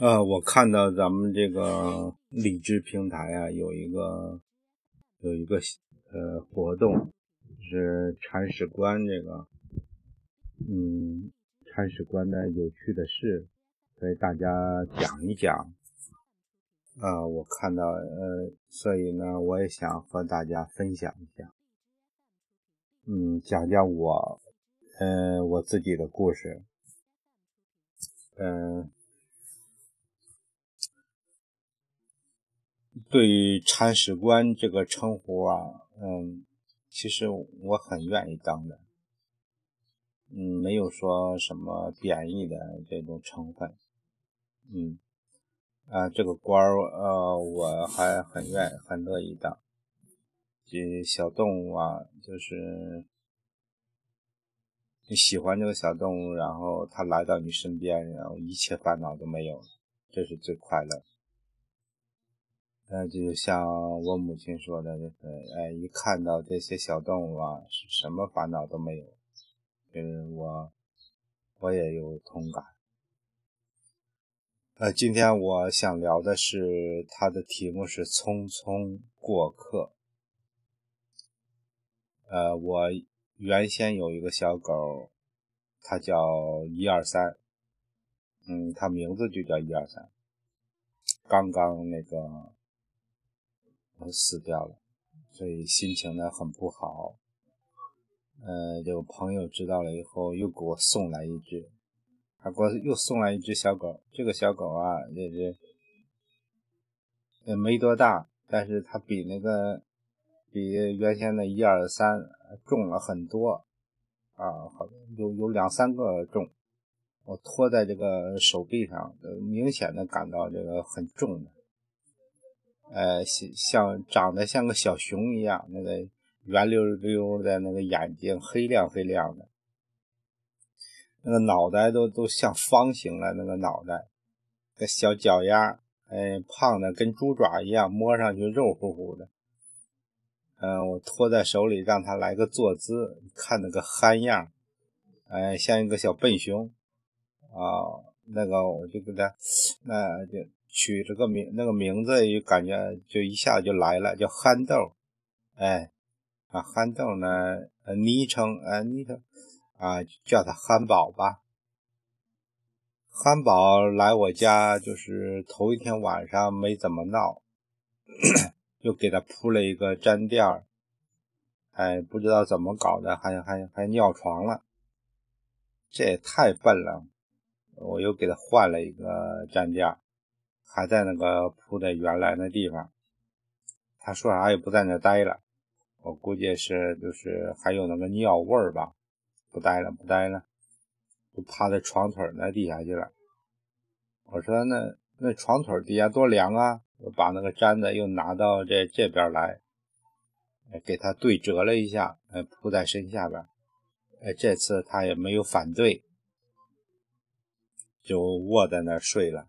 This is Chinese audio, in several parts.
呃，我看到咱们这个荔枝平台啊，有一个有一个呃活动，是铲屎官这个，嗯，铲屎官的有趣的事，给大家讲一讲。呃，我看到呃，所以呢，我也想和大家分享一下，嗯，讲讲我，嗯，我自己的故事，嗯。对于铲屎官这个称呼啊，嗯，其实我很愿意当的，嗯，没有说什么贬义的这种成分，嗯，啊，这个官儿，呃，我还很愿很乐意当。这小动物啊，就是你喜欢这个小动物，然后它来到你身边，然后一切烦恼都没有了，这是最快乐。呃，就像我母亲说的，就是，哎，一看到这些小动物啊，是什么烦恼都没有。就是我，我也有同感。呃，今天我想聊的是，它的题目是《匆匆过客》。呃，我原先有一个小狗，它叫一二三，嗯，它名字就叫一二三。刚刚那个。死掉了，所以心情呢很不好。呃，有朋友知道了以后，又给我送来一只，还给我又送来一只小狗。这个小狗啊，也是也没多大，但是它比那个比原先的一二三重了很多啊，好有有两三个重。我拖在这个手臂上，明显的感到这个很重的。呃，像像长得像个小熊一样，那个圆溜溜的那个眼睛，黑亮黑亮的，那个脑袋都都像方形了，那个脑袋，个小脚丫，哎，胖的跟猪爪一样，摸上去肉乎乎的。嗯，我托在手里，让他来个坐姿，看那个憨样，哎，像一个小笨熊啊，那个我就给他，那就。取这个名，那个名字就感觉就一下就来了，叫憨豆，哎，啊憨豆呢，昵称，啊昵称，啊叫他憨宝吧。憨宝来我家就是头一天晚上没怎么闹，就给他铺了一个毡垫儿，哎，不知道怎么搞的，还还还尿床了，这也太笨了，我又给他换了一个毡垫儿。还在那个铺在原来那地方，他说啥也不在那待了，我估计是就是还有那个尿味儿吧，不待了不待了，就趴在床腿那地下去了。我说那那床腿底下多凉啊，我把那个毡子又拿到这这边来，给他对折了一下，哎铺在身下边，哎这次他也没有反对，就卧在那睡了。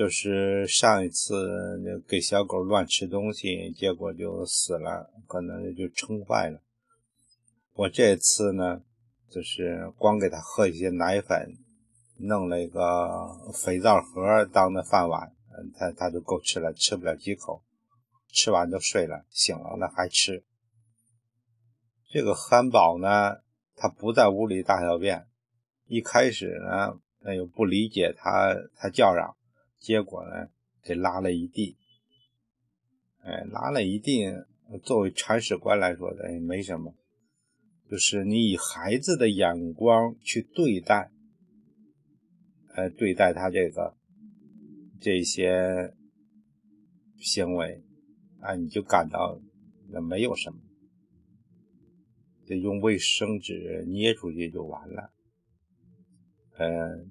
就是上一次给小狗乱吃东西，结果就死了，可能就撑坏了。我这次呢，就是光给它喝一些奶粉，弄了一个肥皂盒当的饭碗，它它就够吃了，吃不了几口，吃完就睡了，醒了呢还吃。这个憨宝呢，它不在屋里大小便，一开始呢，那又不理解它，它叫嚷。结果呢，给拉了一地，哎，拉了一地。作为铲屎官来说的，哎，没什么，就是你以孩子的眼光去对待，呃，对待他这个这些行为，啊，你就感到那没有什么，就用卫生纸捏出去就完了。嗯，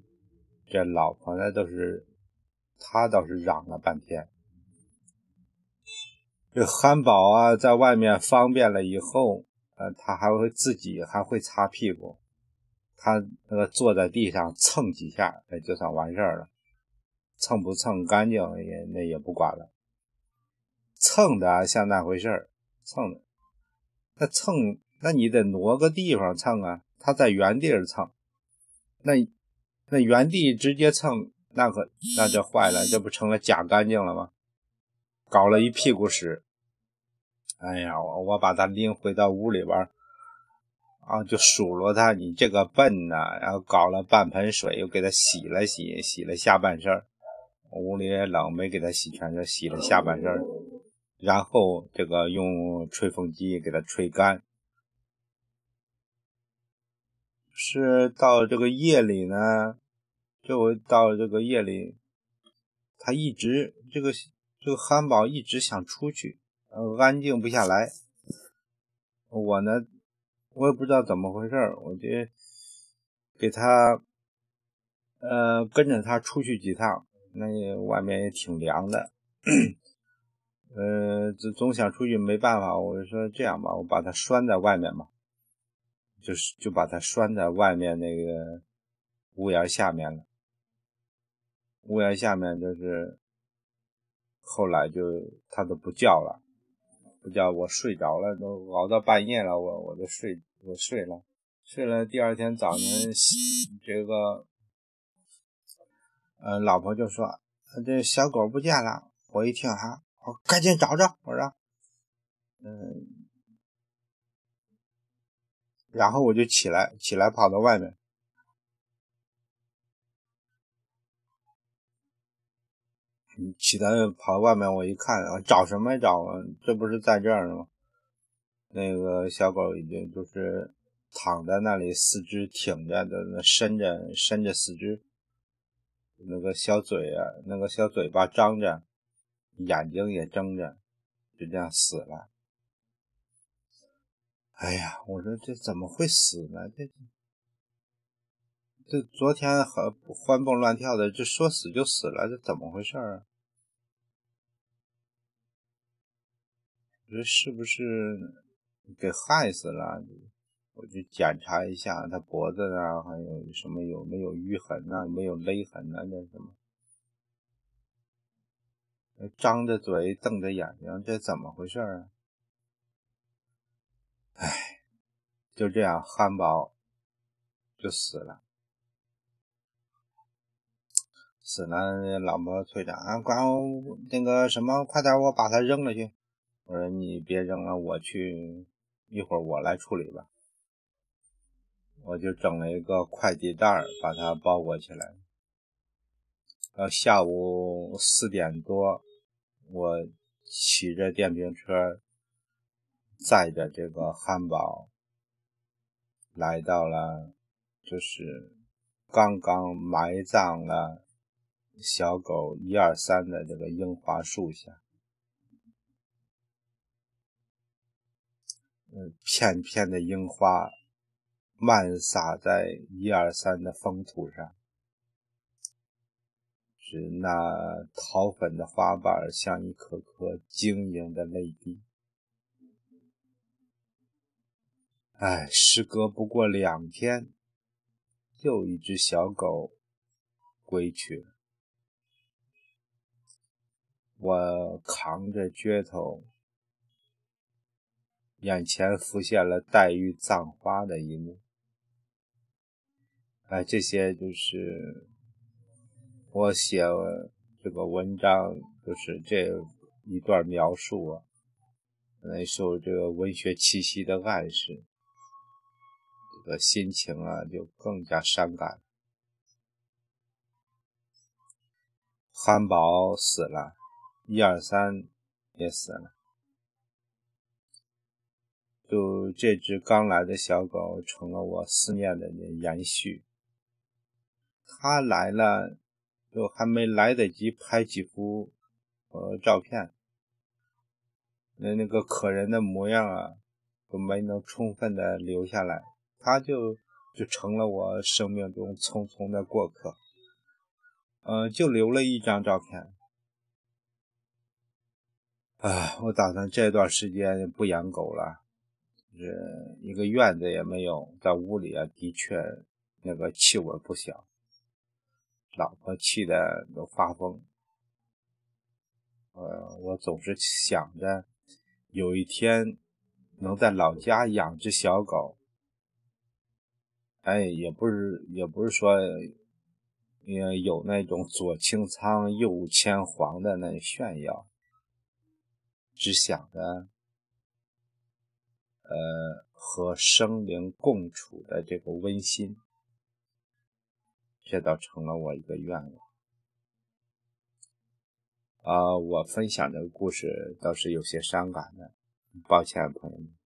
这老婆呢都是。他倒是嚷了半天，这憨宝啊，在外面方便了以后，呃，他还会自己还会擦屁股，他那个坐在地上蹭几下，那就算完事儿了。蹭不蹭干净也那也不管了，蹭的像那回事儿，蹭的，那蹭那你得挪个地方蹭啊，他在原地儿蹭，那那原地直接蹭。那可那就坏了，这不成了假干净了吗？搞了一屁股屎。哎呀，我我把他拎回到屋里边啊，就数落他：“你这个笨呐！”然后搞了半盆水，又给他洗了洗，洗了下半身。屋里也冷，没给他洗全身，洗了下半身。然后这个用吹风机给他吹干。是到这个夜里呢，这我到这个夜里，他一直这个这个汉堡一直想出去。呃，安静不下来。我呢，我也不知道怎么回事我就给他，呃，跟着他出去几趟。那外面也挺凉的，呃，总总想出去，没办法，我就说这样吧，我把他拴在外面吧，就是就把他拴在外面那个屋檐下面了。屋檐下面就是，后来就他都不叫了。不叫我睡着了，都熬到半夜了，我我就睡，我睡了，睡了。第二天早晨，这个，呃，老婆就说：“这小狗不见了。”我一听哈，我赶紧找找。我说：“嗯。”然后我就起来，起来跑到外面。起来跑外面，我一看，找什么找啊？这不是在这儿呢吗？那个小狗已经就是躺在那里，四肢挺着的，伸着伸着四肢，那个小嘴啊，那个小嘴巴张着，眼睛也睁着，就这样死了。哎呀，我说这怎么会死呢？这这昨天还欢蹦乱跳的，这说死就死了，这怎么回事啊？这是不是给害死了？我去检查一下他脖子啊，还有什么有没有淤痕啊？没有勒痕啊？那什么？张着嘴，瞪着眼睛，这怎么回事啊？哎，就这样，汉堡就死了，死了。老婆催着啊，管我那个什么，快点，我把它扔了去。我说你别扔了，我去一会儿我来处理吧。我就整了一个快递袋把它包裹起来。到下午四点多，我骑着电瓶车载着这个汉堡来到了，就是刚刚埋葬了小狗一二三的这个樱花树下。片片的樱花漫洒在一二三的风土上，是那桃粉的花瓣像一颗颗晶莹的泪滴。哎，时隔不过两天，又一只小狗归去了。我扛着镢头。眼前浮现了黛玉葬花的一幕，哎，这些就是我写这个文章，就是这一段描述啊，能受这个文学气息的暗示，这个心情啊就更加伤感。汉堡死了，一二三也死了。就这只刚来的小狗成了我思念的延续。它来了，就还没来得及拍几幅呃照片，那那个可人的模样啊，都没能充分的留下来，它就就成了我生命中匆匆的过客。嗯，就留了一张照片。啊，我打算这段时间不养狗了。是一个院子也没有，在屋里啊，的确那个气味不小，老婆气的都发疯。呃，我总是想着有一天能在老家养只小狗，哎，也不是也不是说也有那种左清仓右牵黄的那炫耀，只想着，呃，和生灵共处的这个温馨，这倒成了我一个愿望。啊，我分享的故事倒是有些伤感的，抱歉朋友们。